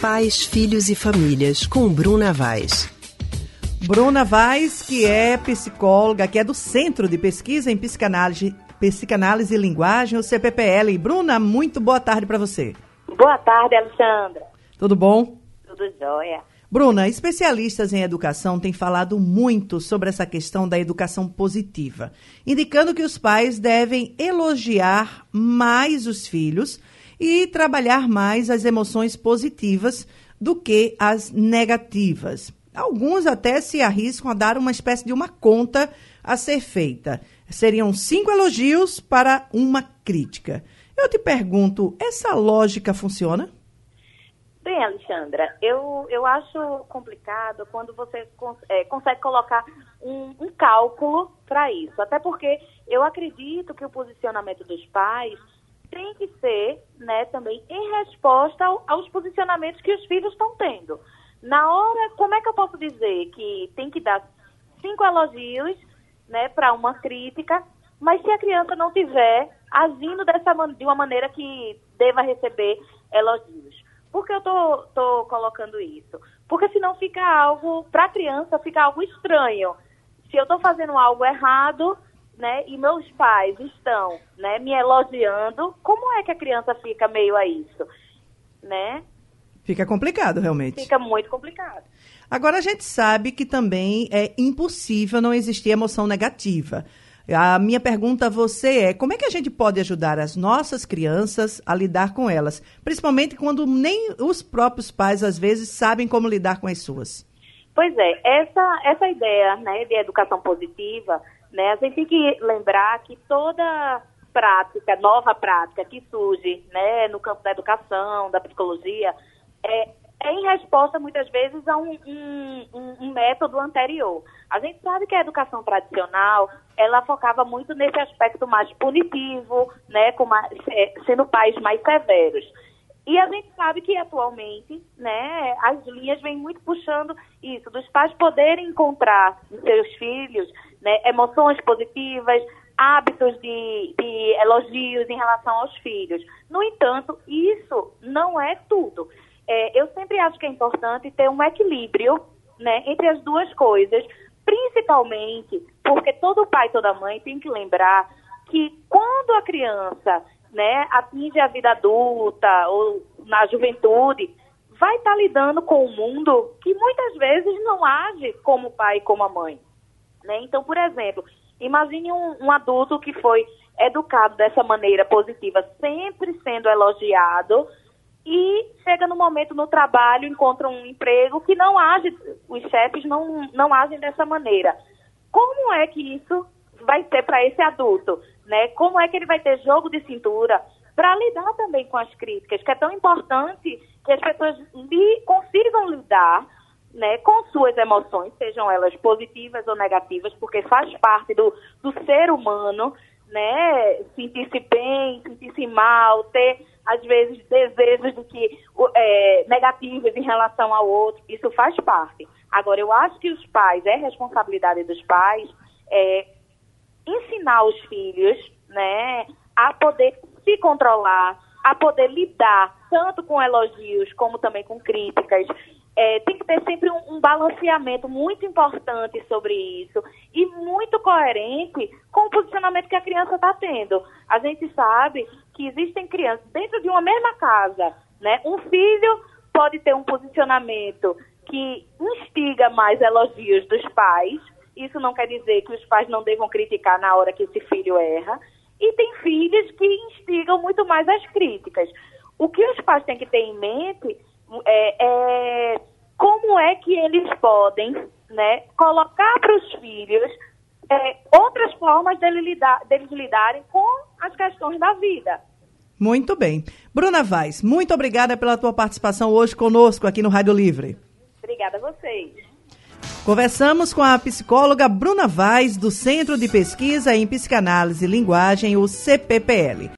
Pais, Filhos e Famílias, com Bruna Vaz. Bruna Vaz, que é psicóloga, que é do Centro de Pesquisa em Psicanálise, Psicanálise e Linguagem, o CPPL. Bruna, muito boa tarde para você. Boa tarde, Alexandra. Tudo bom? Tudo jóia. Bruna, especialistas em educação têm falado muito sobre essa questão da educação positiva, indicando que os pais devem elogiar mais os filhos e trabalhar mais as emoções positivas do que as negativas. Alguns até se arriscam a dar uma espécie de uma conta a ser feita. Seriam cinco elogios para uma crítica. Eu te pergunto, essa lógica funciona? Bem, Alexandra, eu, eu acho complicado quando você é, consegue colocar um, um cálculo para isso. Até porque eu acredito que o posicionamento dos pais tem que ser né, também em resposta ao, aos posicionamentos que os filhos estão tendo. Na hora, como é que eu posso dizer que tem que dar cinco elogios né, para uma crítica, mas se a criança não tiver agindo dessa, de uma maneira que deva receber elogios? Por que eu tô, tô colocando isso? Porque senão fica algo, para a criança, fica algo estranho. Se eu estou fazendo algo errado, né, e meus pais estão, né, me elogiando, como é que a criança fica meio a isso, né? Fica complicado, realmente. Fica muito complicado. Agora a gente sabe que também é impossível não existir emoção negativa. A minha pergunta a você é: como é que a gente pode ajudar as nossas crianças a lidar com elas, principalmente quando nem os próprios pais às vezes sabem como lidar com as suas? Pois é, essa essa ideia, né, de educação positiva né? A gente tem que lembrar que toda prática, nova prática que surge né, no campo da educação, da psicologia, é, é em resposta, muitas vezes, a um, um, um, método anterior. A gente sabe que a educação tradicional, ela focava muito nesse aspecto mais punitivo, né, com mais, sendo pais mais severos. E a gente sabe que atualmente, né, as linhas vêm muito puxando isso, dos pais poderem encontrar seus filhos né, emoções positivas, hábitos de, de elogios em relação aos filhos. No entanto, isso não é tudo. É, eu sempre acho que é importante ter um equilíbrio né, entre as duas coisas, principalmente porque todo pai e toda mãe tem que lembrar que quando a criança né, atinge a vida adulta ou na juventude, vai estar tá lidando com um mundo que muitas vezes não age como o pai e como a mãe. Né? Então, por exemplo, imagine um, um adulto que foi educado dessa maneira positiva, sempre sendo elogiado, e chega no momento no trabalho, encontra um emprego que não age, os chefes não, não agem dessa maneira. Como é que isso vai ser para esse adulto? Né? Como é que ele vai ter jogo de cintura para lidar também com as críticas, que é tão importante que as pessoas li, consigam lidar né, com suas emoções, sejam elas positivas ou negativas, porque faz parte do, do ser humano, né, sentir-se bem, sentir-se mal, ter, às vezes, desejos de que, é, negativos em relação ao outro, isso faz parte. Agora, eu acho que os pais, é responsabilidade dos pais, é, ensinar os filhos, né, a poder se controlar, a poder lidar tanto com elogios como também com críticas, é, tem que ter sempre um, um, balanceamento muito importante sobre isso e muito coerente com o posicionamento que a criança está tendo. A gente sabe que existem crianças dentro de uma mesma casa, né? Um filho pode ter um posicionamento que instiga mais elogios dos pais. Isso não quer dizer que os pais não devam criticar na hora que esse filho erra. E tem filhos que instigam muito mais as críticas. O que os pais têm que ter em mente é, é como é que eles podem né, colocar para os filhos é, outras formas dele lidar, deles lidarem com as questões da vida. Muito bem. Bruna Vaz, muito obrigada pela tua participação hoje conosco aqui no Rádio Livre. Obrigada a vocês. Conversamos com a psicóloga Bruna Vaz, do Centro de Pesquisa em Psicanálise e Linguagem, o CPPL.